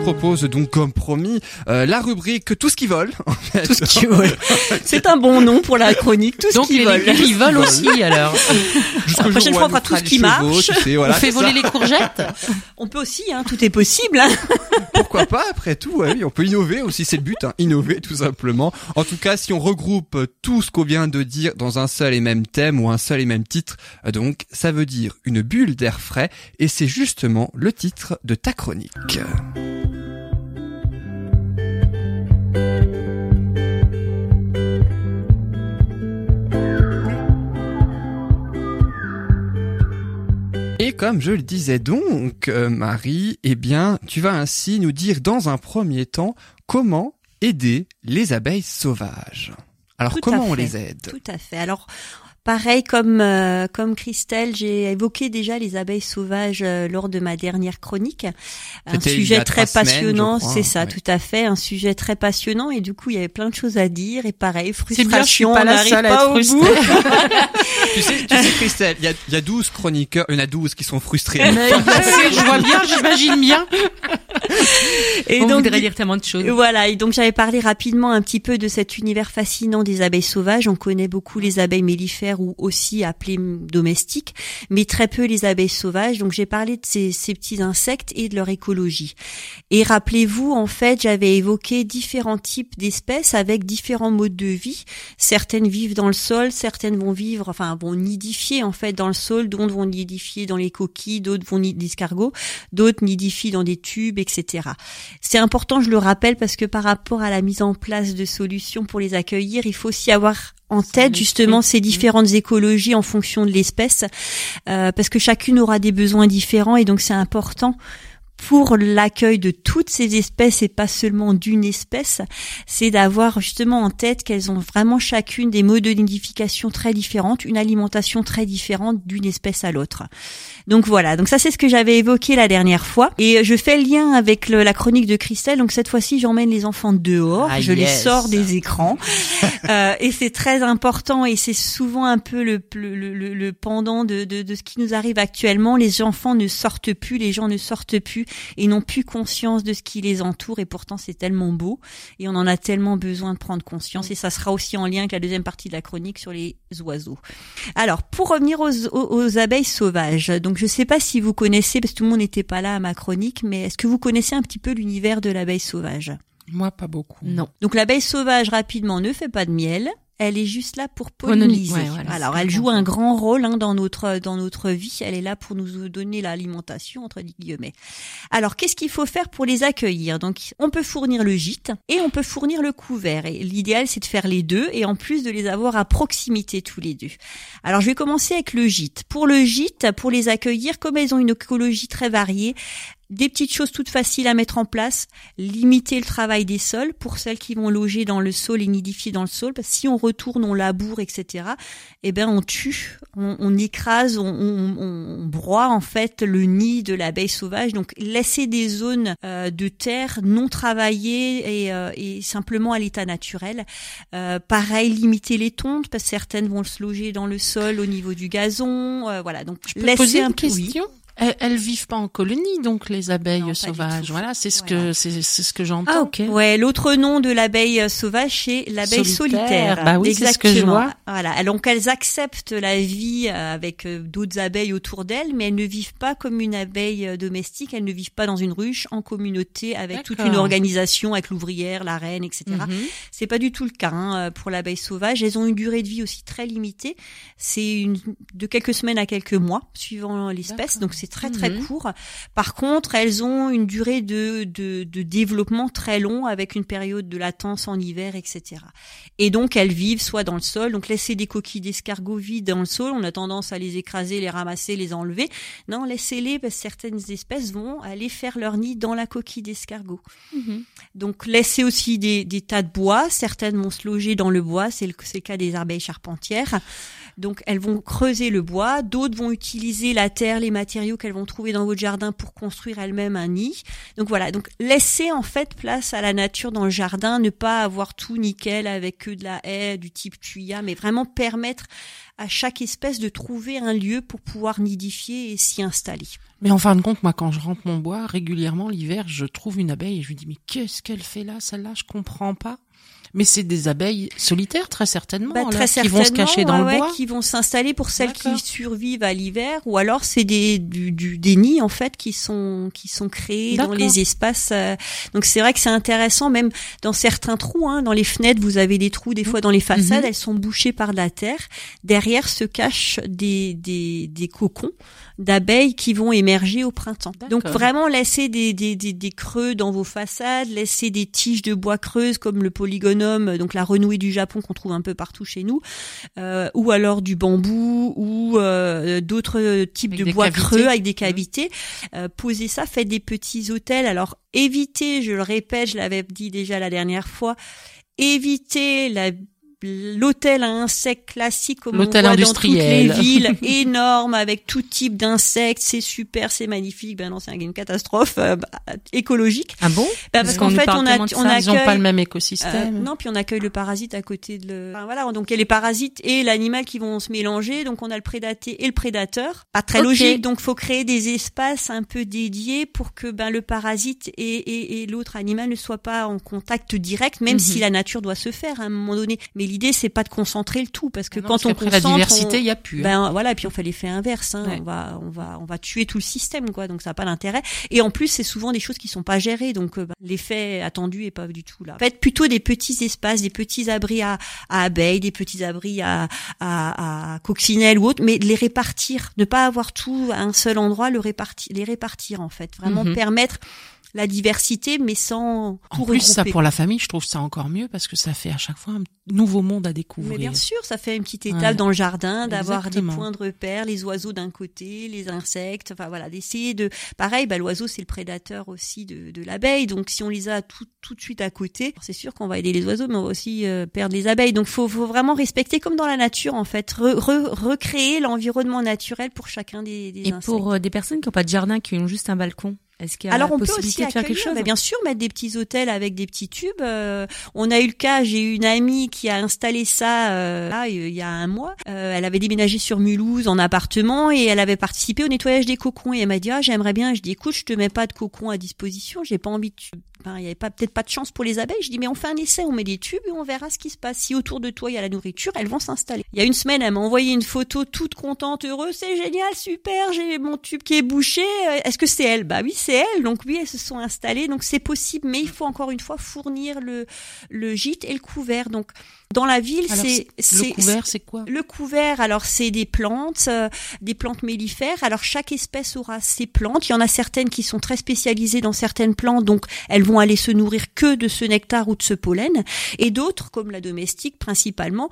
propose donc comme promis euh, la rubrique tout ce qui vole. Tout ce qui vole. C'est un bon nom pour la chronique. Tout Donc ce qui les vole. ils volent aussi alors. La prochaine fois, on fera tout ce qui chevaux, marche. tu sais, voilà, On fait ça. voler les courgettes. On peut aussi, hein, tout est possible. hein. Pourquoi pas après tout ouais, oui, on peut innover aussi, c'est le but, hein, innover tout simplement. En tout cas, si on regroupe tout ce qu'on vient de dire dans un seul et même thème ou un seul et même titre, euh, donc ça veut dire une bulle d'air frais et c'est justement le titre de ta chronique. Comme je le disais donc, euh, Marie, eh bien, tu vas ainsi nous dire dans un premier temps comment aider les abeilles sauvages. Alors Tout comment on les aide? Tout à fait. Alors, pareil comme euh, comme Christelle, j'ai évoqué déjà les abeilles sauvages euh, lors de ma dernière chronique. Un sujet a très passionnant, c'est ça, ouais. tout à fait, un sujet très passionnant et du coup il y avait plein de choses à dire et pareil C'est bien, je suis frustration, pas on la n'arrive seule à pas être au bout. frustrée. tu, sais, tu sais, Christelle, il y a, il y a 12 chroniqueurs, il y en a 12 qui sont frustrés. Mais je vois bien, j'imagine bien. Et On donc voudrait dire tellement de choses. Voilà, et donc j'avais parlé rapidement un petit peu de cet univers fascinant des abeilles sauvages. On connaît beaucoup les abeilles mellifères ou aussi appelées domestiques, mais très peu les abeilles sauvages. Donc j'ai parlé de ces, ces petits insectes et de leur écologie. Et rappelez-vous, en fait, j'avais évoqué différents types d'espèces avec différents modes de vie. Certaines vivent dans le sol, certaines vont vivre, enfin vont nidifier en fait dans le sol, d'autres vont nidifier dans les coquilles, d'autres vont nidifier l'escargot, d'autres nidifient dans des tubes, etc. C'est important, je le rappelle, parce que par rapport à la mise en place de solutions pour les accueillir, il faut aussi avoir en tête en justement ces différentes écologies en fonction de l'espèce, euh, parce que chacune aura des besoins différents et donc c'est important pour l'accueil de toutes ces espèces et pas seulement d'une espèce, c'est d'avoir justement en tête qu'elles ont vraiment chacune des modes de nidification très différentes, une alimentation très différente d'une espèce à l'autre. Donc voilà, donc ça c'est ce que j'avais évoqué la dernière fois et je fais le lien avec le- la chronique de Christelle. Donc cette fois-ci, j'emmène les enfants dehors, Ah, je les sors des écrans Euh, et c'est très important et c'est souvent un peu le, le, le, le pendant de, de, de ce qui nous arrive actuellement. Les enfants ne sortent plus, les gens ne sortent plus et n'ont plus conscience de ce qui les entoure et pourtant c'est tellement beau et on en a tellement besoin de prendre conscience et ça sera aussi en lien avec la deuxième partie de la chronique sur les oiseaux. Alors pour revenir aux, aux, aux abeilles sauvages, donc je sais pas si vous connaissez parce que tout le monde n'était pas là à ma chronique, mais est-ce que vous connaissez un petit peu l'univers de l'abeille sauvage? Moi, pas beaucoup. Non. donc l'abeille sauvage rapidement ne fait pas de miel. Elle est juste là pour Polliniser, polliniser. ouais, voilà, Alors elle joue un grand rôle hein, dans notre dans notre vie. Elle est là pour nous donner l'alimentation entre guillemets. Alors qu'est-ce qu'il faut faire pour les accueillir? Donc on peut fournir le gîte et on peut fournir le couvert. Et l'idéal c'est de faire les deux et en plus de les avoir à proximité tous les deux. Alors je vais commencer avec le gîte. Pour le gîte, pour les accueillir, comme elles ont une écologie très variée, des petites choses toutes faciles à mettre en place, limiter le travail des sols pour celles qui vont loger dans le sol et nidifier dans le sol, parce que si on retourne, on laboure, etc., eh ben on tue, on, on écrase, on, on, on broie en fait le nid de l'abeille sauvage. Donc laisser des zones euh, de terre non travaillées et, euh, et simplement à l'état naturel. Euh, pareil, limiter les tontes, parce que certaines vont se loger dans le sol au niveau du gazon. voilà, donc Je peux poser un une peu- oui. Elles, elles vivent pas en colonie, donc les abeilles Non, sauvages. Voilà, c'est ce Voilà. que c'est c'est ce que j'entends. Ah, ok. Ouais, l'autre nom de l'abeille euh, sauvage, c'est l'abeille Solitaire. solitaire. Bah oui, c'est ce que je Exactement. vois. Voilà. Donc elles acceptent la vie euh, avec euh, d'autres abeilles autour d'elles, mais elles ne vivent pas comme une abeille domestique. Elles ne vivent pas dans une ruche, en communauté, avec toute une organisation, avec l'ouvrière, la reine, etc. Mhm. C'est pas du tout le cas hein, pour l'abeille sauvage. Elles ont une durée de vie aussi très limitée. C'est une de quelques semaines à quelques mois, suivant l'espèce. Donc c'est très très Mhm. court. Par contre, elles ont une durée de, de, de développement très long, avec une période de latence en hiver, etc. Et donc elles vivent soit dans le sol. Donc laisser des coquilles d'escargots vides dans le sol, on a tendance à les écraser, les ramasser, les enlever. Non, laissez-les parce que certaines espèces vont aller faire leur nid dans la coquille d'escargot. Mhm. Donc laissez aussi des, des tas de bois. Certaines vont se loger dans le bois. C'est le, c'est le cas des abeilles charpentières. Donc elles vont creuser le bois, d'autres vont utiliser la terre, les matériaux qu'elles vont trouver dans votre jardin pour construire elles-mêmes un nid. Donc voilà, donc laisser en fait place à la nature dans le jardin, ne pas avoir tout nickel avec que de la haie du type tuya, mais vraiment permettre à chaque espèce de trouver un lieu pour pouvoir nidifier et s'y installer. Mais en fin de compte, moi, quand je rentre mon bois, régulièrement, l'hiver, je trouve une abeille et je me dis, mais qu'est-ce qu'elle fait là, celle-là, je comprends pas. Mais c'est des abeilles solitaires, très certainement, bah, très qui vont se cacher dans le bois. Qui vont s'installer pour celles qui survivent à l'hiver, ou alors c'est des, du, du, des nids, en fait, qui sont, qui sont créés dans les espaces. Euh. Donc c'est vrai que c'est intéressant, même dans certains trous, hein, dans les fenêtres, vous avez des trous, des fois dans les façades, mhm. elles sont bouchées par de la terre. Derrière se cachent des, des, des cocons d'abeilles qui vont émerger au printemps. Donc vraiment laisser des, des, des, des, creux dans vos façades, laisser des tiges de bois creuses comme le polygonum, donc la renouée du Japon qu'on trouve un peu partout chez nous, euh, ou alors du bambou ou euh, d'autres types de bois creux avec des mmh. cavités. Euh, posez ça, faites des petits hôtels. Alors évitez, je le répète, je l'avais dit déjà la dernière fois, évitez la l'hôtel à insectes classique comme on voit dans toutes les villes, énorme avec tout type d'insectes, c'est super, c'est magnifique. Ben non, c'est une catastrophe euh, bah, écologique. Ah bon? Ben Parce, qu'en fait, on a, on accueille, ils ont pas le même écosystème. Euh, non, puis on accueille le parasite à côté de le. Enfin, voilà, donc il y a les parasites et l'animal qui vont se mélanger, donc on a le prédaté et le prédateur. Pas très logique, donc faut créer des espaces un peu dédiés pour que ben le parasite et, et, et l'autre animal ne soient pas en contact direct, même mhm. si la nature doit se faire à un moment donné. Mais l'idée c'est pas de concentrer le tout parce que quand on concentre la diversité il y a plus hein. ben voilà et puis on fait l'effet inverse hein. on va on va on va tuer tout le système quoi. Donc ça n'a pas d'intérêt. Et en plus c'est souvent des choses qui sont pas gérées. Donc euh, ben, l'effet attendu est pas du tout là. Faites plutôt des petits espaces des petits abris à, à abeilles des petits abris à, à, à coccinelles ou autres mais les répartir. Ne pas avoir tout à un seul endroit le répartir les répartir en fait. Vraiment mhm. permettre la diversité, mais sans En plus, ça pour la famille, je trouve ça encore mieux parce que ça fait à chaque fois un nouveau monde à découvrir. Mais bien sûr, ça fait une petite étape dans le jardin, d'avoir des points de repère, les oiseaux d'un côté, les insectes, enfin voilà, d'essayer de. Pareil, bah l'oiseau c'est le prédateur aussi de, de l'abeille, donc si on les a tout, tout de suite à côté, c'est sûr qu'on va aider les oiseaux, mais on va aussi euh, perdre les abeilles. Donc faut, faut vraiment respecter comme dans la nature en fait, recréer l'environnement naturel pour chacun des, des Et pour euh, des personnes qui n'ont pas de jardin, qui ont juste un balcon, est-ce qu'il y a Alors la on peut aussi de faire quelque chose Bien sûr, mettre des petits hôtels avec des petits tubes. Euh, on a eu le cas, j'ai eu une amie qui a installé ça euh, là, il y a un mois. Euh, elle avait déménagé sur Mulhouse en appartement et elle avait participé au nettoyage des cocons. Et elle m'a dit ah j'aimerais bien. Je dis écoute, je te mets pas de cocon à disposition. J'ai pas envie de il y avait pas peut-être pas de chance pour les abeilles. Je dis mais on fait un essai, on met des tubes et on verra ce qui se passe. Si autour de toi il y a la nourriture, elles vont s'installer. Il y a une semaine, elle m'a envoyé une photo toute contente, heureuse, c'est génial, super, j'ai mon tube qui est bouché. Euh, est-ce que c'est elle? Bah oui, c'est elle. Donc oui, elles se sont installées. Donc c'est possible, mais il faut encore une fois fournir le le gîte et le couvert. Donc dans la ville, c'est le couvert, c'est quoi? Le couvert, alors c'est des plantes, euh, des plantes mellifères. Alors chaque espèce aura ses plantes. Il y en a certaines qui sont très spécialisées dans certaines plantes, donc elles vont aller se nourrir que de ce nectar ou de ce pollen. Et d'autres, comme la domestique principalement,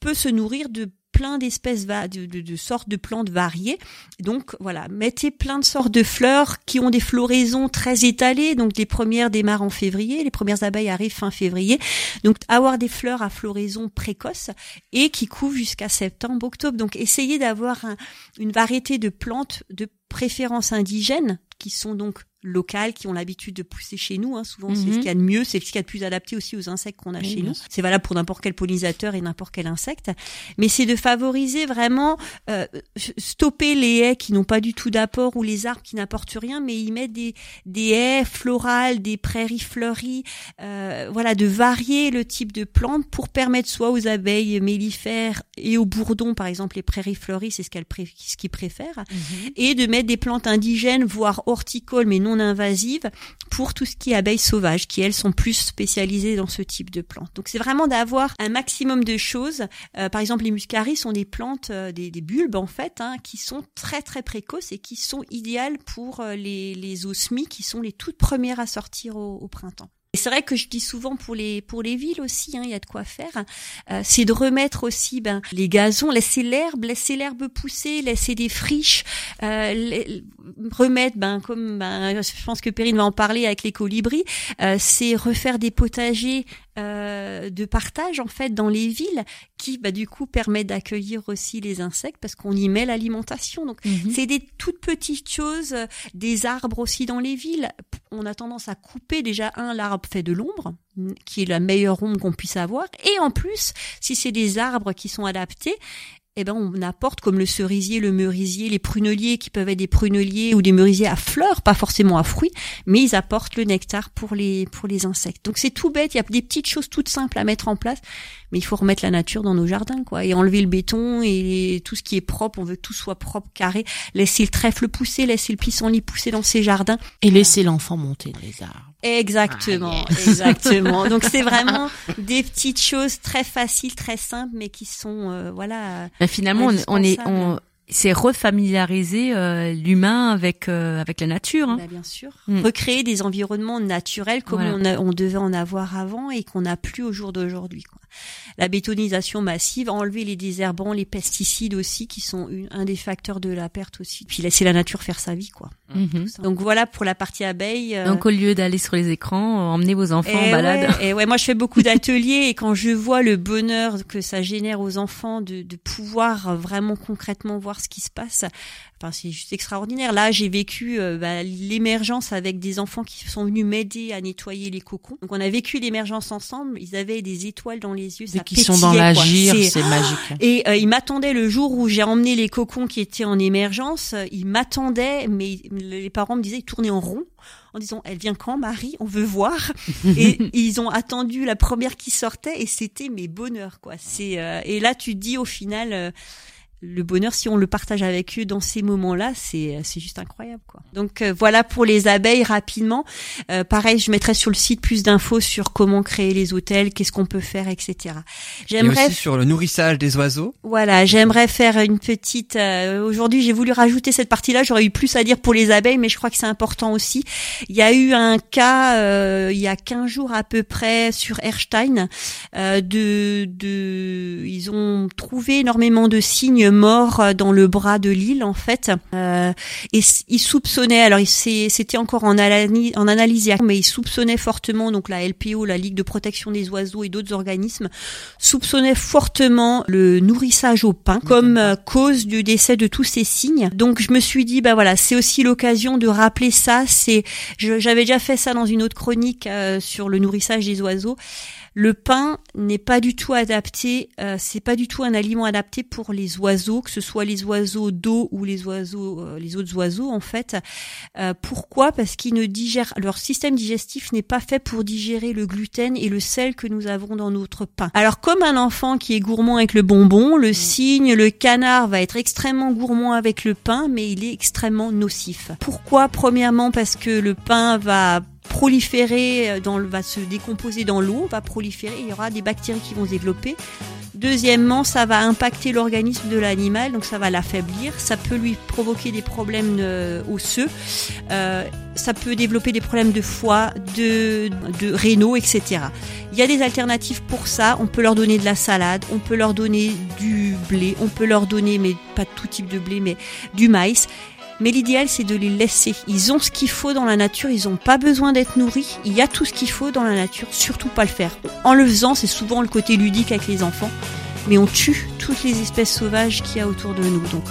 peut se nourrir de plein d'espèces de, de, de, sortes de plantes variées. Donc voilà, mettez plein de sortes de fleurs qui ont des floraisons très étalées. Donc les premières démarrent en février, les premières abeilles arrivent fin février. Donc avoir des fleurs à floraison précoce et qui couvrent jusqu'à septembre, octobre. Donc essayez d'avoir une variété de plantes de préférence indigène qui sont donc locales qui ont l'habitude de pousser chez nous. Hein. Souvent, c'est ce mhm. qu'il y a de mieux, c'est ce qu'il y a de plus adapté aussi aux insectes qu'on a chez nous. C'est valable pour n'importe quel pollinisateur et n'importe quel insecte. Mais c'est de favoriser vraiment, euh, stopper les haies qui n'ont pas du tout d'apport ou les arbres qui n'apportent rien, mais y mettre des, des haies florales, des prairies fleuries, euh, voilà, de varier le type de plantes pour permettre soit aux abeilles mellifères et aux bourdons, par exemple, les prairies fleuries, c'est ce qu'elles ce qu'ils préfèrent, mhm. et de mettre des plantes indigènes, voire horticoles, mais non non invasives pour tout ce qui est abeilles sauvages, qui elles sont plus spécialisées dans ce type de plantes. Donc c'est vraiment d'avoir un maximum de choses. Euh, par exemple, les muscaries sont des plantes, euh, des, bulbes en fait, hein, qui sont très très précoces et qui sont idéales pour euh, les, les osmies, qui sont les toutes premières à sortir au printemps c'est vrai que je dis souvent pour les pour les villes aussi, hein, il y a de quoi faire. Euh, c'est de remettre aussi ben les gazons, laisser l'herbe, laisser l'herbe pousser, laisser des friches, euh, remettre ben comme ben, je pense que Perrine va en parler avec les colibris, euh, c'est refaire des potagers euh, de partage en fait dans les villes qui bah, du coup permet d'accueillir aussi les insectes parce qu'on y met l'alimentation. Donc Mhm. c'est des toutes petites choses, des arbres aussi dans les villes. On a tendance à couper déjà un l'arbre fait de l'ombre qui est la meilleure ombre qu'on puisse avoir. Et en plus si c'est des arbres qui sont adaptés eh ben on apporte comme le cerisier, le merisier, les pruneliers qui peuvent être des pruneliers ou des merisiers à fleurs, pas forcément à fruits, mais ils apportent le nectar pour les pour les insectes. Donc c'est tout bête, il y a des petites choses toutes simples à mettre en place, mais il faut remettre la nature dans nos jardins quoi et enlever le béton et tout ce qui est propre, on veut que tout soit propre, carré, laisser le trèfle pousser, laisser le pissenlit pousser dans ses jardins. Et laisser l'enfant monter dans les arbres. Exactement, Ah, exactement. Donc c'est vraiment des petites choses très faciles, très simples, mais qui sont euh, voilà. Bah, finalement, on, on est, on, c'est refamiliariser euh, l'humain avec euh, avec la nature. Hein. Bah, bien sûr. Mm. Recréer des environnements naturels comme Voilà. on, a- on devait en avoir avant et qu'on n'a plus au jour d'aujourd'hui. La bétonisation massive, enlever les désherbants, les pesticides aussi, qui sont une- un des facteurs de la perte aussi. Puis laisser la nature faire sa vie, quoi. Mhm. Donc voilà pour la partie abeille. euh, Donc au lieu d'aller sur les écrans, euh, emmenez vos enfants en et balade. Ouais, et ouais, moi je fais beaucoup d'ateliers et quand je vois le bonheur que ça génère aux enfants de, de pouvoir vraiment concrètement voir ce qui se passe, enfin c'est juste extraordinaire. Là j'ai vécu euh, bah, l'émergence avec des enfants qui sont venus m'aider à nettoyer les cocons. Donc on a vécu l'émergence ensemble. Ils avaient des étoiles dans les yeux, Dès ça qu'ils sont dans la gire, C'est- magique. et euh, ils m'attendaient le jour où j'ai emmené les cocons qui étaient en émergence. Ils m'attendaient, mais les parents me disaient, ils tournaient en rond en disant, elle vient quand, Marie? On veut voir. et ils ont attendu la première qui sortait et c'était mes bonheurs, quoi. C'est euh, et là tu te dis au final. euh, le bonheur, si on le partage avec eux dans ces moments-là, c'est c'est juste incroyable, quoi. Donc euh, voilà pour les abeilles rapidement. Euh, pareil, je mettrai sur le site plus d'infos sur comment créer les hôtels, qu'est-ce qu'on peut faire, etc. Et J'aimerais aussi sur le nourrissage des oiseaux. voilà, j'aimerais faire une petite. euh, Aujourd'hui, j'ai voulu rajouter cette partie-là. J'aurais eu plus à dire pour les abeilles, mais je crois que c'est important aussi. Il y a eu un cas euh, il y a 15 jours à peu près sur Erstein. euh, de, de, ils ont trouvé énormément de signes morts euh, dans le bras de l'île en fait. Euh, et s- ils soupçonnaient. Alors, il- c'était encore en, analyse, en analyse, il mais ils soupçonnaient fortement donc la LPO, la Ligue de protection des oiseaux et d'autres organismes soupçonnait fortement le nourrissage au pain comme euh, cause du décès de tous ces signes. Donc je me suis dit bah voilà, c'est aussi l'occasion de rappeler ça, c'est j'avais déjà fait ça dans une autre chronique euh, sur le nourrissage des oiseaux. Le pain n'est pas du tout adapté, euh, c'est pas du tout un aliment adapté pour les oiseaux, que ce soit les oiseaux d'eau ou les oiseaux, euh, les autres oiseaux en fait. Euh, pourquoi? Parce qu'ils ne digèrent, leur système digestif n'est pas fait pour digérer le gluten et le sel que nous avons dans notre pain. Alors comme un enfant qui est gourmand avec le bonbon, le cygne, le canard va être extrêmement gourmand avec le pain, mais il est extrêmement nocif. Pourquoi? Premièrement parce que le pain va proliférer euh, dans va se décomposer dans l'eau, va proliférer, il y aura des bactéries qui vont se développer. Deuxièmement, ça va impacter l'organisme de l'animal, donc ça va l'affaiblir, ça peut lui provoquer des problèmes osseux, euh, ça peut développer des problèmes de foie, de, de rénaux, etc. Il y a des alternatives pour ça, on peut leur donner de la salade, on peut leur donner du blé, on peut leur donner, mais pas tout type de blé, mais du maïs. Mais l'idéal, c'est de les laisser. Ils ont ce qu'il faut dans la nature, ils n'ont pas besoin d'être nourris. Il y a tout ce qu'il faut dans la nature, surtout pas le faire. En le faisant, c'est souvent le côté ludique avec les enfants, mais on tue toutes les espèces sauvages qu'il y a autour de nous. Donc,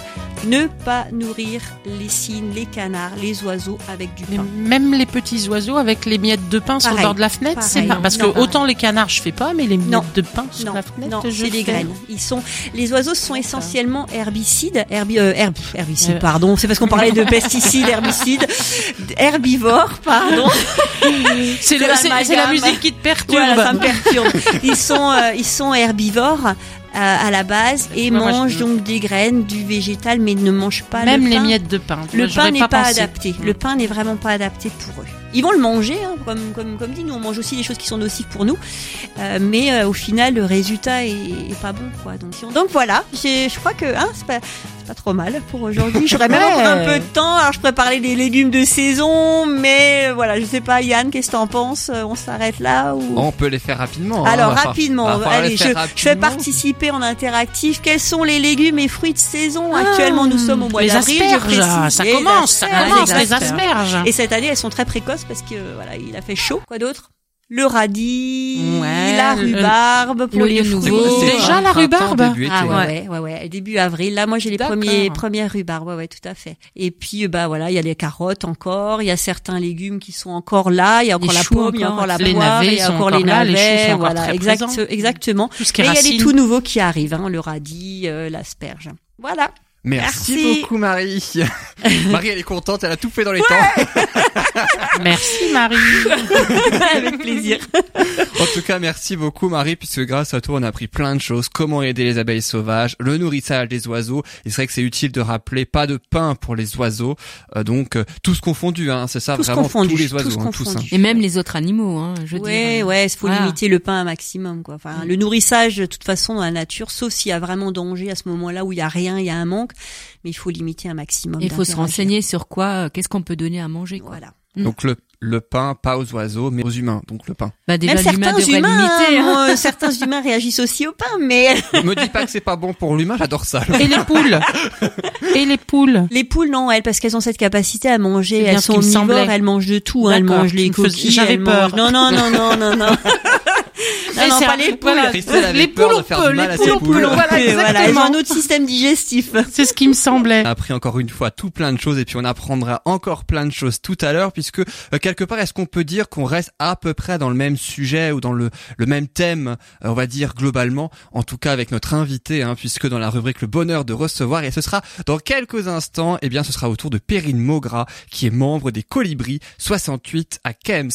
ne pas nourrir les cygnes, les canards, les oiseaux avec du Mais pain. même les petits oiseaux avec les miettes de pain sur le bord de la fenêtre, c'est pas parce Non, que pareil. autant les canards je fais pas, mais les miettes Non. de pain sur Non, la fenêtre, non, je c'est des graines. Ils sont, les oiseaux sont essentiellement herbicides, herbi, euh, herb- herbicides, Euh. pardon. C'est parce qu'on parlait de pesticides, herbicides, herbivores, pardon. C'est la musique qui te perturbe. Voilà, ça me perturbe. Ils sont, euh, ils sont herbivores. À la base et Moi, moi, je- mangent donc des graines, du végétal, mais ne mangent pas Même le les pain. miettes de pain. Le pain n'est pas, adapté. Le pain n'est vraiment pas adapté pour eux. Ils vont le manger, hein, comme, comme, comme dit, nous on mange aussi des choses qui sont nocives pour nous, Euh, mais euh, au final le résultat est, est pas bon, quoi. Donc, si on- donc voilà, je crois que hein, c'est pas, pas trop mal pour aujourd'hui. J'aurais même encore un peu de temps. Alors je pourrais parler des légumes de saison, mais euh, voilà, je sais pas, Yann, qu'est-ce que t'en penses? Euh, On s'arrête là ou? On peut les faire rapidement. hein, alors rapidement, allez, je, faire je fais rapidement. participer en interactif. Quels sont les légumes et fruits de saison? Actuellement, nous sommes au mois Ah, Les d'avril. ça commence, ça asperges, commence, les asperges. Et cette année, elles sont très précoces parce que voilà, il a fait chaud. Quoi d'autre? Le radis, Ouais, la le- rhubarbe pour les nouveau. fruits. Oh, déjà la rhubarbe début. Ah ouais, Ouais. ouais, début avril. Là, moi, j'ai les premiers, premières rhubarbes. Ouais, ouais, tout à fait. Et puis, euh, bah voilà, il y a les carottes encore. Il y a certains légumes qui sont encore là. Il y a encore Les la choux pomme, il y a encore. la poire, il y a encore encore les là, les choux navets. sont voilà, très exact, exactement. Tout ce qui Et il y a les tout nouveaux qui arrivent, hein, le radis, euh, l'asperge. Voilà. Merci, Merci. beaucoup Marie. Marie elle est contente, elle a tout fait dans les temps. Merci Marie. Avec plaisir. En tout cas, merci beaucoup Marie, puisque grâce à toi, on a appris plein de choses. Comment aider les abeilles sauvages, le nourrissage des oiseaux. Et c'est vrai que c'est utile de rappeler pas de pain pour les oiseaux. Euh, donc, euh, tous confondus, hein, c'est ça, Tous vraiment confondus, tous les tous oiseaux, hein, tous. hein. confondus. Et même les autres animaux, hein, je veux Ouais, dire. ouais, il faut Voilà. limiter le pain un maximum, quoi. Enfin, le nourrissage, de toute façon, dans la nature, sauf s'il y a vraiment danger à ce moment-là où il y a rien, il y a un manque, mais il faut limiter un maximum. Il faut se renseigner sur quoi, euh, qu'est-ce qu'on peut donner à manger, quoi. Voilà. Donc le, le pain, pas aux oiseaux, mais aux humains. Donc le pain. Bah déjà Même certains humains, limiter. hein, hein. moi, certains humains réagissent aussi au pain, mais Me dis pas que c'est pas bon pour l'humain, j'adore ça. Et les poules. Et les poules. les poules, non, elles, parce qu'elles ont cette capacité à manger, elles sont omnivores, elles mangent de tout, hein, elles mangent les coquilles, j'avais peur. mangent... Non, non, non, non, non, non. Non, Et non, c'est pas les poules. voilà, les poules on peut, les poules on peut. Voilà, Voilà, elles ont exactement. un autre système digestif. C'est ce qui me semblait. On a appris encore une fois tout plein de choses et puis on apprendra encore plein de choses tout à l'heure puisque euh, quelque part est-ce qu'on peut dire qu'on reste à peu près dans le même sujet ou dans le, le même thème euh, on va dire globalement? En tout cas avec notre invité hein, puisque dans la rubrique le bonheur de recevoir et ce sera dans quelques instants et bien ce sera au tour de Perrine Maugra qui est membre des Colibris 68 à Kems.